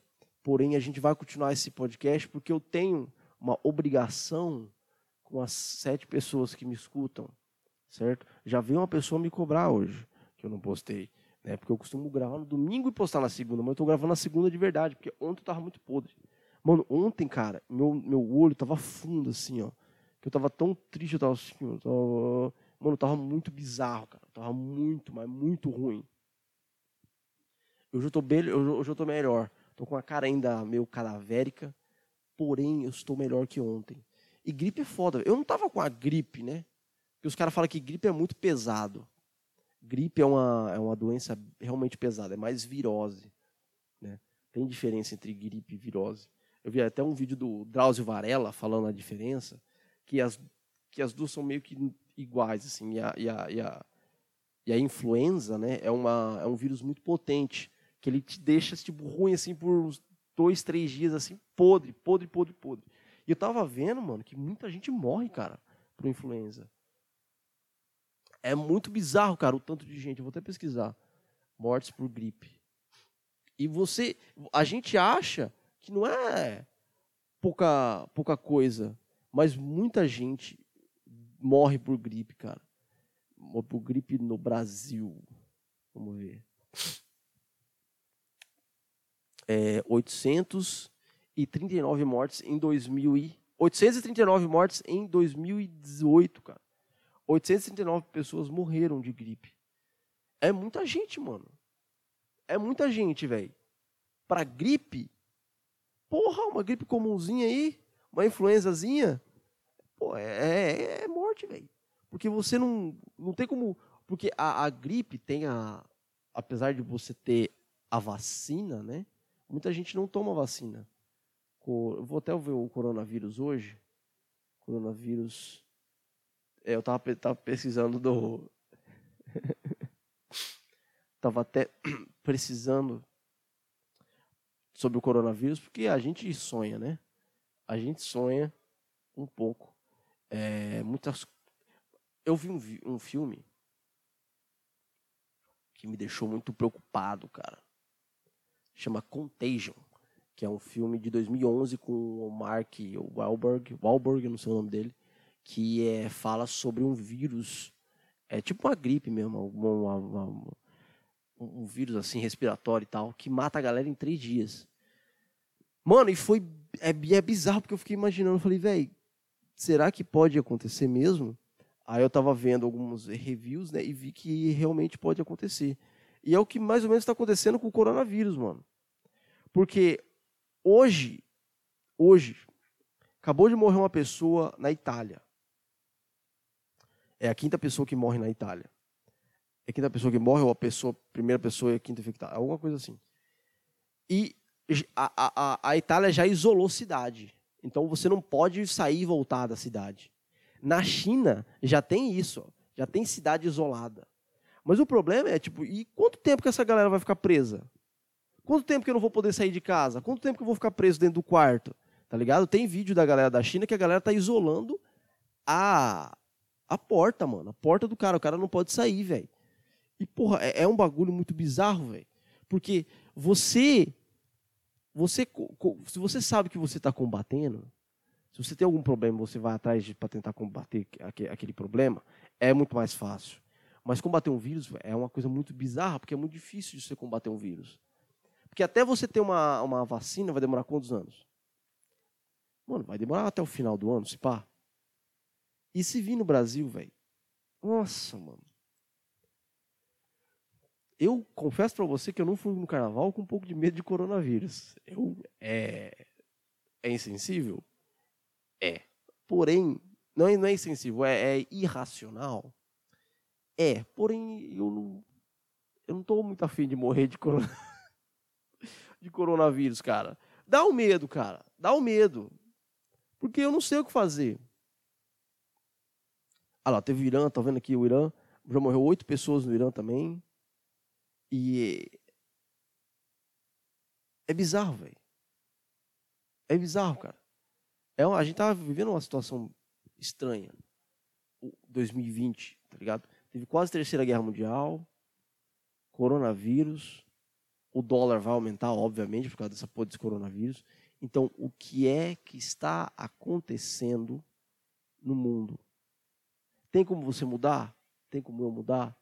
porém, a gente vai continuar esse podcast porque eu tenho uma obrigação com as sete pessoas que me escutam, certo? Já veio uma pessoa me cobrar hoje, que eu não postei, né? Porque eu costumo gravar no domingo e postar na segunda, mas eu tô gravando na segunda de verdade, porque ontem eu tava muito podre. Mano, ontem, cara, meu, meu olho tava fundo, assim, ó. Que eu tava tão triste, eu tava assim, eu tava... Mano, tava muito bizarro, cara. Tava muito, mas muito ruim. Hoje eu tô, bem, hoje eu tô melhor. Tô com a cara ainda meio cadavérica, porém eu estou melhor que ontem. E gripe é foda. Eu não tava com a gripe, né? Porque os caras falam que gripe é muito pesado. Gripe é uma, é uma doença realmente pesada, é mais virose. Né? Tem diferença entre gripe e virose. Eu vi até um vídeo do Drauzio Varela falando a diferença, que as, que as duas são meio que iguais. Assim, e, a, e, a, e, a, e a influenza né, é, uma, é um vírus muito potente, que ele te deixa tipo, ruim assim por uns dois, três dias, assim, podre, podre, podre, podre. E eu tava vendo, mano, que muita gente morre, cara, por influenza. É muito bizarro, cara, o tanto de gente. Eu vou até pesquisar. Mortes por gripe. E você. A gente acha que não é pouca, pouca coisa. Mas muita gente morre por gripe, cara. Morre por gripe no Brasil. Vamos ver. É, 800 839 mortes em 2000 e 839 mortes em 2018, cara. 839 pessoas morreram de gripe. É muita gente, mano. É muita gente, velho. Para gripe, porra, uma gripe comumzinha aí, uma influenzazinha, pô, é, é, é morte, velho. Porque você não, não tem como. Porque a, a gripe tem a. Apesar de você ter a vacina, né? Muita gente não toma vacina. Eu vou até ver o coronavírus hoje. Coronavírus. É, eu tava, tava pesquisando do. tava até precisando sobre o coronavírus, porque a gente sonha, né? A gente sonha um pouco. É, muitas. Eu vi um, um filme que me deixou muito preocupado, cara. Chama Contagion que é um filme de 2011 com o Mark Wahlberg, Wahlberg, não sei o nome dele, que é, fala sobre um vírus, é tipo uma gripe mesmo, uma, uma, uma, um vírus assim respiratório e tal, que mata a galera em três dias. Mano, e foi é, é bizarro porque eu fiquei imaginando, falei, velho, será que pode acontecer mesmo? Aí eu tava vendo alguns reviews, né, e vi que realmente pode acontecer. E é o que mais ou menos está acontecendo com o coronavírus, mano. Porque Hoje, hoje, acabou de morrer uma pessoa na Itália. É a quinta pessoa que morre na Itália. É a quinta pessoa que morre ou a pessoa, primeira pessoa e a quinta infectada. Alguma coisa assim. E a, a, a Itália já isolou cidade. Então você não pode sair e voltar da cidade. Na China já tem isso. Já tem cidade isolada. Mas o problema é, tipo, e quanto tempo que essa galera vai ficar presa? Quanto tempo que eu não vou poder sair de casa? Quanto tempo que eu vou ficar preso dentro do quarto? Tá ligado? Tem vídeo da galera da China que a galera tá isolando a, a porta, mano. A porta do cara. O cara não pode sair, velho. E, porra, é, é um bagulho muito bizarro, velho. Porque você. Você, se você sabe que você está combatendo, se você tem algum problema, você vai atrás para tentar combater aquele problema, é muito mais fácil. Mas combater um vírus é uma coisa muito bizarra, porque é muito difícil de você combater um vírus. Porque até você ter uma, uma vacina vai demorar quantos anos? Mano, vai demorar até o final do ano, se pá. E se vir no Brasil, velho? Nossa, mano. Eu confesso para você que eu não fui no carnaval com um pouco de medo de coronavírus. Eu é é insensível? É. Porém, não é, não é insensível, é, é irracional. É, porém eu não eu não muito afim de morrer de coronavírus de coronavírus, cara. Dá o um medo, cara. Dá o um medo. Porque eu não sei o que fazer. Ah lá, teve o Irã, tá vendo aqui o Irã? Já morreu oito pessoas no Irã também. E é bizarro, velho. É bizarro, cara. É, a gente tava vivendo uma situação estranha. 2020, tá ligado? Teve quase terceira guerra mundial, coronavírus, o dólar vai aumentar, obviamente, por causa dessa porra desse coronavírus. Então, o que é que está acontecendo no mundo. Tem como você mudar? Tem como eu mudar?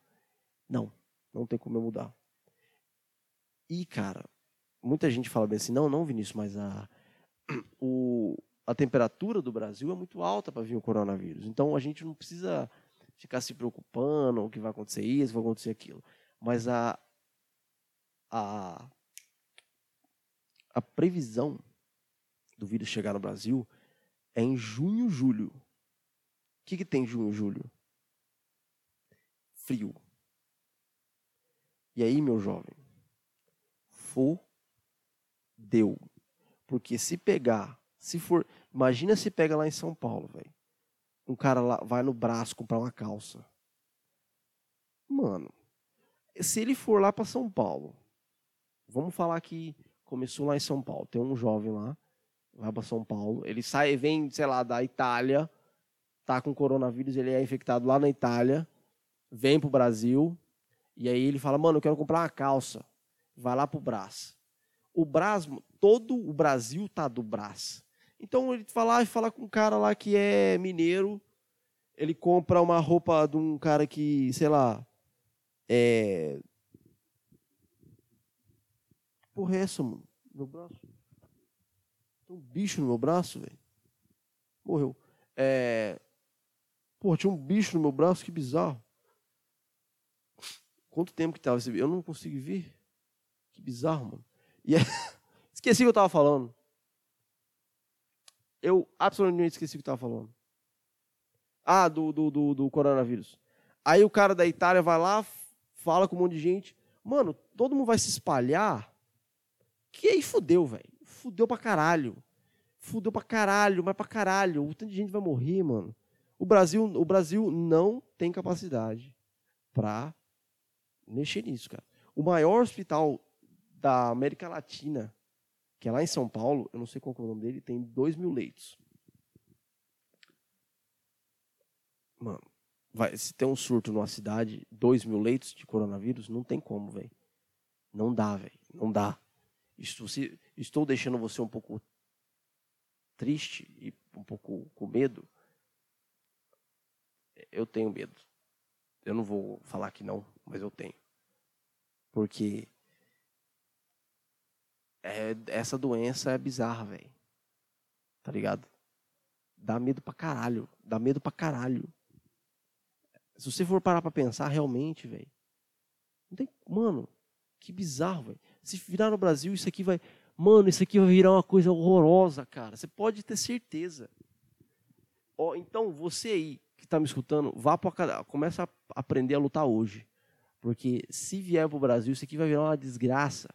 Não, não tem como eu mudar. E, cara, muita gente fala bem assim, não, não, Vinícius, mas a, o, a temperatura do Brasil é muito alta para vir o coronavírus. Então a gente não precisa ficar se preocupando o que vai acontecer isso, vai acontecer aquilo. Mas a, a, a previsão do vírus chegar no Brasil é em junho, julho. O que, que tem junho, julho? Frio. E aí, meu jovem, fodeu. Porque se pegar, se for. Imagina se pega lá em São Paulo, velho. Um cara lá vai no braço comprar uma calça. Mano, se ele for lá para São Paulo, vamos falar que começou lá em São Paulo. Tem um jovem lá, vai para São Paulo. Ele sai, vem, sei lá, da Itália, tá com coronavírus, ele é infectado lá na Itália, vem pro Brasil, e aí ele fala, mano, eu quero comprar uma calça. Vai lá pro Brás. O Brás, todo o Brasil tá do Brás. Então ele fala e com um cara lá que é mineiro, ele compra uma roupa de um cara que, sei lá, é. Porra, é essa, mano? Meu braço. Tem um bicho no meu braço, velho. Morreu. É. Porra, tinha um bicho no meu braço, que bizarro. Quanto tempo que tava esse Eu não consigo ver. Que bizarro, mano. E é... esqueci o que eu tava falando. Eu absolutamente esqueci o que eu tava falando. Ah, do, do, do, do coronavírus. Aí o cara da Itália vai lá, fala com um monte de gente. Mano, todo mundo vai se espalhar. Que aí fudeu, velho. Fudeu pra caralho. Fudeu pra caralho, mas pra caralho. O tanto de gente vai morrer, mano. O Brasil, o Brasil não tem capacidade pra mexer nisso, cara. O maior hospital da América Latina, que é lá em São Paulo, eu não sei qual é o nome dele, tem 2 mil leitos. Mano, vai, se tem um surto numa cidade, 2 mil leitos de coronavírus, não tem como, velho. Não dá, velho. Não dá. Estou, se, estou deixando você um pouco triste e um pouco com medo. Eu tenho medo. Eu não vou falar que não, mas eu tenho. Porque é, essa doença é bizarra, velho. Tá ligado? Dá medo pra caralho. Dá medo pra caralho. Se você for parar pra pensar, realmente, velho. Tem. Mano, que bizarro, velho. Se virar no Brasil, isso aqui vai. Mano, isso aqui vai virar uma coisa horrorosa, cara. Você pode ter certeza. Ó, então, você aí que tá me escutando, vá pra começa a aprender a lutar hoje. Porque se vier pro Brasil, isso aqui vai virar uma desgraça.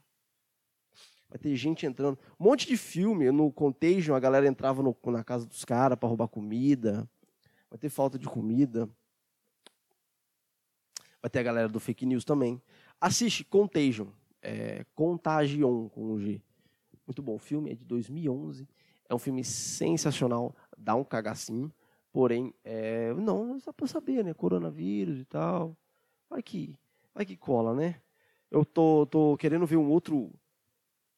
Vai ter gente entrando. Um monte de filme. No Contagion, a galera entrava no, na casa dos caras para roubar comida. Vai ter falta de comida. Vai ter a galera do fake news também. Assiste Contagion. É, Contagion com um G. Muito bom. O filme é de 2011. É um filme sensacional. Dá um cagacinho. Porém, é, não, só para saber, né? Coronavírus e tal. Vai que, vai que cola, né? Eu tô, tô querendo ver um outro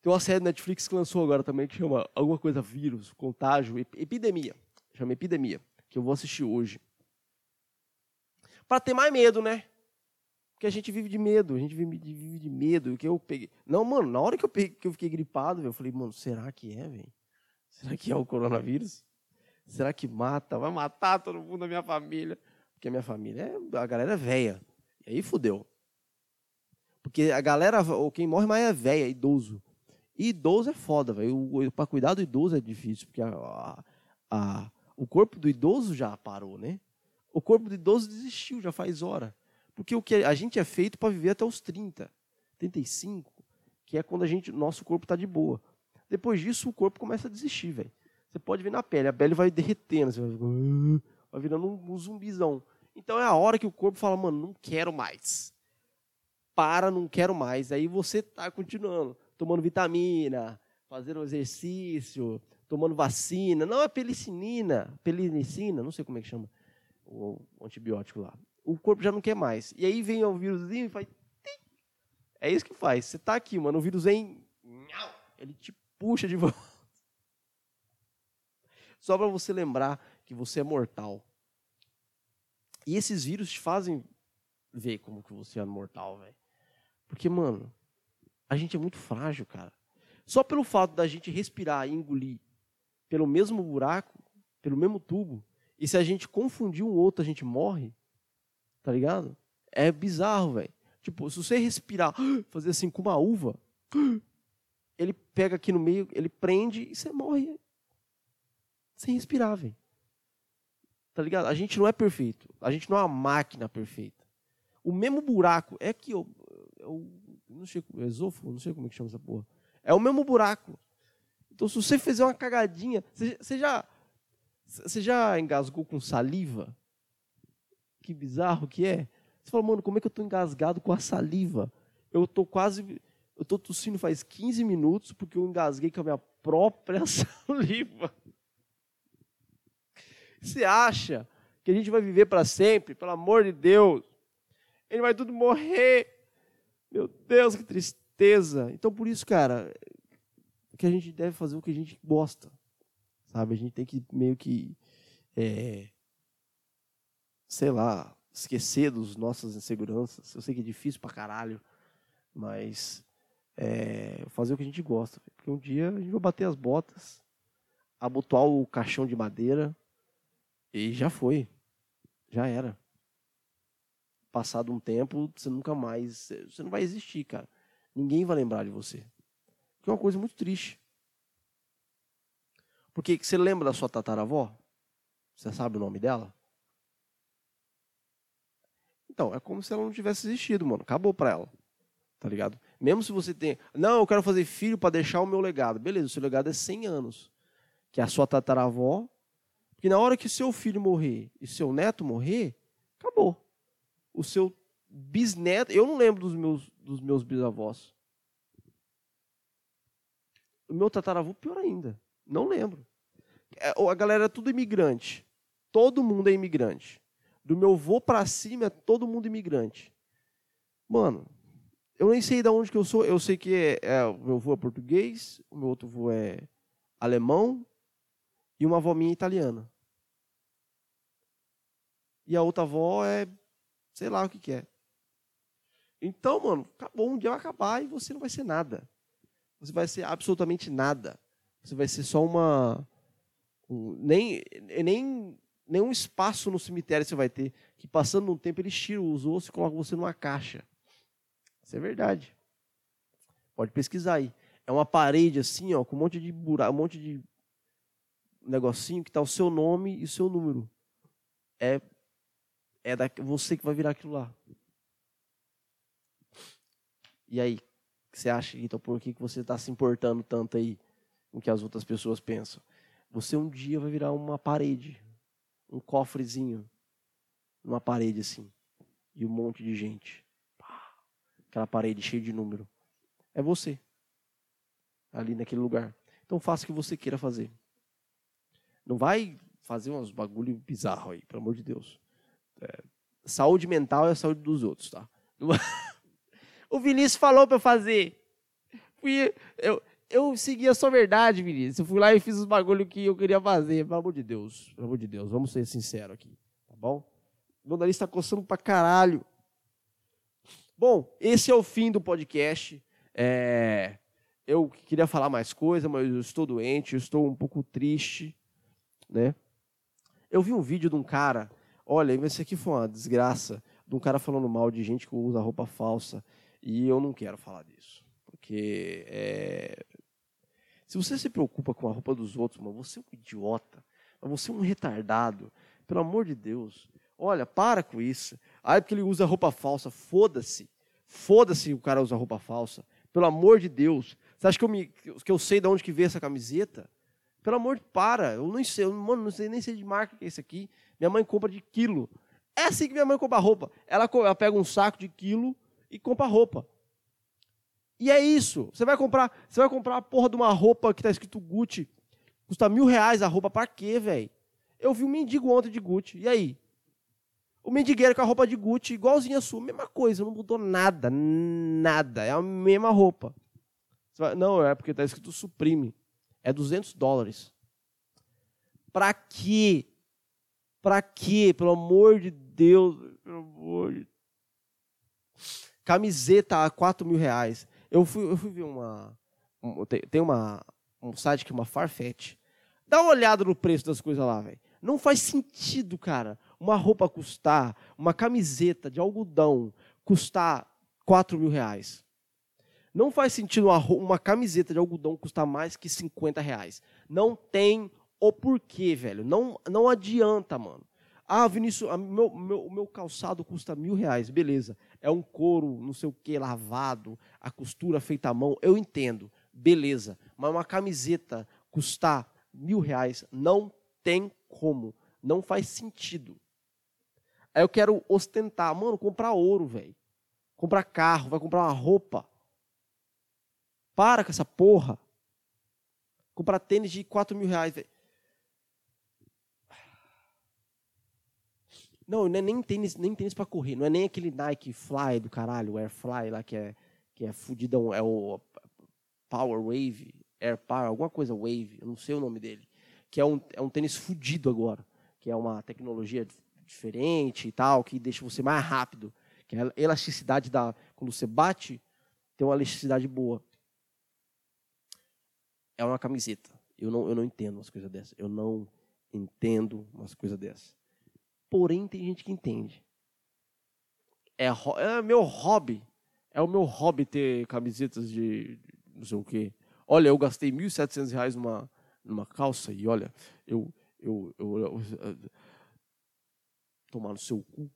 tem uma série Netflix que lançou agora também que chama alguma coisa vírus, contágio, epidemia. Chama Epidemia, que eu vou assistir hoje. Para ter mais medo, né? Porque a gente vive de medo, a gente vive de medo. Que eu peguei. Não, mano, na hora que eu, peguei, que eu fiquei gripado, eu falei, mano, será que é, velho? Será que é o coronavírus? Será que mata? Vai matar todo mundo da minha família? Porque a minha família, é, a galera é velha. E aí fudeu. Porque a galera, ou quem morre mais é velha, idoso. E idoso é foda, velho. Para cuidar do idoso é difícil, porque a, a, o corpo do idoso já parou, né? O corpo do idoso desistiu, já faz hora. Porque o que a gente é feito para viver até os 30, 35, que é quando a gente, nosso corpo está de boa. Depois disso, o corpo começa a desistir, velho. Você pode ver na pele, a pele vai derretendo, vai, vai virando um, um zumbizão. Então é a hora que o corpo fala, mano, não quero mais. Para, não quero mais. Aí você está continuando tomando vitamina, fazendo exercício, tomando vacina. Não é pelicinina, pelicina, não sei como é que chama o, antibiótico lá. O corpo já não quer mais. E aí vem o vírusinho e faz. É isso que faz. Você tá aqui, mano, o vírus vem. Ele te puxa de volta. Só para você lembrar que você é mortal. E esses vírus te fazem ver como que você é mortal, velho. Porque, mano, a gente é muito frágil, cara. Só pelo fato da gente respirar e engolir pelo mesmo buraco, pelo mesmo tubo, e se a gente confundir um outro, a gente morre, tá ligado? É bizarro, velho. Tipo, se você respirar, fazer assim com uma uva, ele pega aqui no meio, ele prende e você morre sem respirar, velho. Tá ligado? A gente não é perfeito. A gente não é uma máquina perfeita. O mesmo buraco é que eu, eu não sei, esôfago, não sei como é que chama essa porra. É o mesmo buraco. Então, se você fizer uma cagadinha, você, você já você já engasgou com saliva? Que bizarro que é. Você fala, mano, como é que eu tô engasgado com a saliva? Eu tô quase eu tô tossindo faz 15 minutos porque eu engasguei com a minha própria saliva. Você acha que a gente vai viver para sempre? Pelo amor de Deus. Ele vai tudo morrer. Meu Deus, que tristeza. Então, por isso, cara, que a gente deve fazer o que a gente gosta. Sabe? A gente tem que meio que. É, sei lá, esquecer das nossas inseguranças. Eu sei que é difícil pra caralho, mas é, fazer o que a gente gosta. Porque um dia a gente vai bater as botas, abotoar o caixão de madeira e já foi. Já era. Passado um tempo, você nunca mais. Você não vai existir, cara. Ninguém vai lembrar de você. Que é uma coisa muito triste. Porque você lembra da sua tataravó? Você sabe o nome dela? Então, é como se ela não tivesse existido, mano. Acabou pra ela. Tá ligado? Mesmo se você tem. Não, eu quero fazer filho para deixar o meu legado. Beleza, o seu legado é 100 anos. Que é a sua tataravó porque na hora que seu filho morrer e seu neto morrer, acabou. O seu bisneto. Eu não lembro dos meus, dos meus bisavós. O meu tataravô, pior ainda. Não lembro. É, a galera é tudo imigrante. Todo mundo é imigrante. Do meu vô para cima é todo mundo imigrante. Mano, eu nem sei de onde que eu sou. Eu sei que é, é, o meu avô é português, o meu outro avô é alemão e uma avó minha é italiana e a outra avó é sei lá o que, que é. Então, mano, acabou, um dia vai acabar e você não vai ser nada. Você vai ser absolutamente nada. Você vai ser só uma. Um, nem, nem nenhum espaço no cemitério você vai ter. Que passando um tempo eles tiram os ossos e colocam você numa caixa. Isso é verdade. Pode pesquisar aí. É uma parede assim, ó, com um monte de buraco, um monte de negocinho que está o seu nome e o seu número. É é da, você que vai virar aquilo lá. E aí, você acha, então, por que, que você está se importando tanto aí com o que as outras pessoas pensam? Você um dia vai virar uma parede, um cofrezinho, numa parede assim, e um monte de gente. Aquela parede cheia de número. É você, ali naquele lugar. Então faça o que você queira fazer. Não vai fazer uns bagulho bizarro aí, pelo amor de Deus. Saúde mental é a saúde dos outros, tá? o Vinícius falou para eu fazer. Fui, eu, eu segui a sua verdade, Vinícius. Eu fui lá e fiz os bagulho que eu queria fazer. Pelo amor de Deus. Pelo amor de Deus. Vamos ser sinceros aqui. Tá bom? Meu nariz está coçando pra caralho. Bom, esse é o fim do podcast. É, eu queria falar mais coisa, mas eu estou doente, eu estou um pouco triste, né? Eu vi um vídeo de um cara Olha, esse aqui foi uma desgraça de um cara falando mal de gente que usa roupa falsa. E eu não quero falar disso. Porque é... se você se preocupa com a roupa dos outros, mas você é um idiota, você é um retardado, pelo amor de Deus. Olha, para com isso. Aí porque ele usa roupa falsa, foda-se. Foda-se o cara usa roupa falsa. Pelo amor de Deus. Você acha que eu, me, que eu sei de onde que veio essa camiseta? Pelo amor de para. Eu não sei, mano, não sei nem sei de marca que é esse aqui. Minha mãe compra de quilo. É assim que minha mãe compra roupa. Ela, ela pega um saco de quilo e compra roupa. E é isso. Você vai comprar, você vai comprar a porra de uma roupa que tá escrito Gucci. Custa mil reais a roupa para quê, velho? Eu vi um mendigo ontem de Gucci. E aí? O mendigueiro com a roupa de Gucci, igualzinha a sua, mesma coisa, não mudou nada, nada, é a mesma roupa. Vai, não, é porque tá escrito Supreme. É 200 dólares. Para quê? Pra quê? Pelo amor de Deus. Pelo amor de... Camiseta a 4 mil reais. Eu fui, eu fui ver uma. Um, tem uma, um site que é uma Farfetch. Dá uma olhada no preço das coisas lá, velho. Não faz sentido, cara, uma roupa custar, uma camiseta de algodão custar 4 mil reais. Não faz sentido uma, uma camiseta de algodão custar mais que 50 reais. Não tem o porquê, velho. Não, não adianta, mano. Ah, Vinícius, a, meu, meu, meu calçado custa mil reais. Beleza. É um couro, não sei o que, lavado, a costura feita à mão. Eu entendo. Beleza. Mas uma camiseta custar mil reais não tem como. Não faz sentido. Aí eu quero ostentar. Mano, comprar ouro, velho. Comprar carro, vai comprar uma roupa. Para com essa porra. Comprar tênis de 4 mil reais. Não, não é nem tênis, nem tênis para correr. Não é nem aquele Nike Fly do caralho, Air Fly lá que é, que é fudidão. É o Power Wave, Air Power, alguma coisa Wave, eu não sei o nome dele. Que é um, é um tênis fudido agora. Que é uma tecnologia diferente e tal, que deixa você mais rápido. Que é a elasticidade da. Quando você bate, tem uma elasticidade boa é uma camiseta. Eu não, eu não entendo umas coisas dessas. Eu não entendo umas coisas dessas. Porém, tem gente que entende. É, é meu hobby. É o meu hobby ter camisetas de, não sei o quê. Olha, eu gastei R$ 1.700 numa, numa calça e olha, eu, eu, eu, eu, eu tomar no seu cu.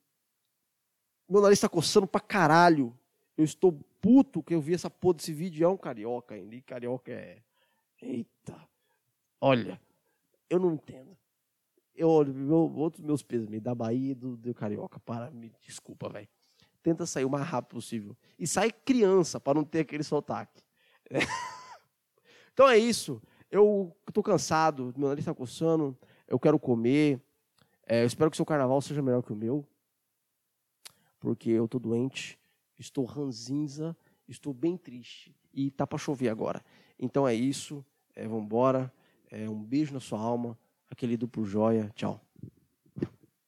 Meu nariz está coçando pra caralho. Eu estou puto que eu vi essa porra desse vídeo. É um carioca ainda. E carioca é Eita, olha, eu não entendo. Eu olho, meu, outros meus pesos, me da Bahia e do, do Carioca, para, me desculpa, velho. Tenta sair o mais rápido possível. E sai criança, para não ter aquele sotaque. É. Então é isso. Eu estou cansado, meu nariz está coçando, eu quero comer. É, eu espero que o seu carnaval seja melhor que o meu. Porque eu estou doente, estou ranzinza, estou bem triste. E tá para chover agora. Então é isso. É, vambora. É, um beijo na sua alma. Aquele duplo joia. Tchau.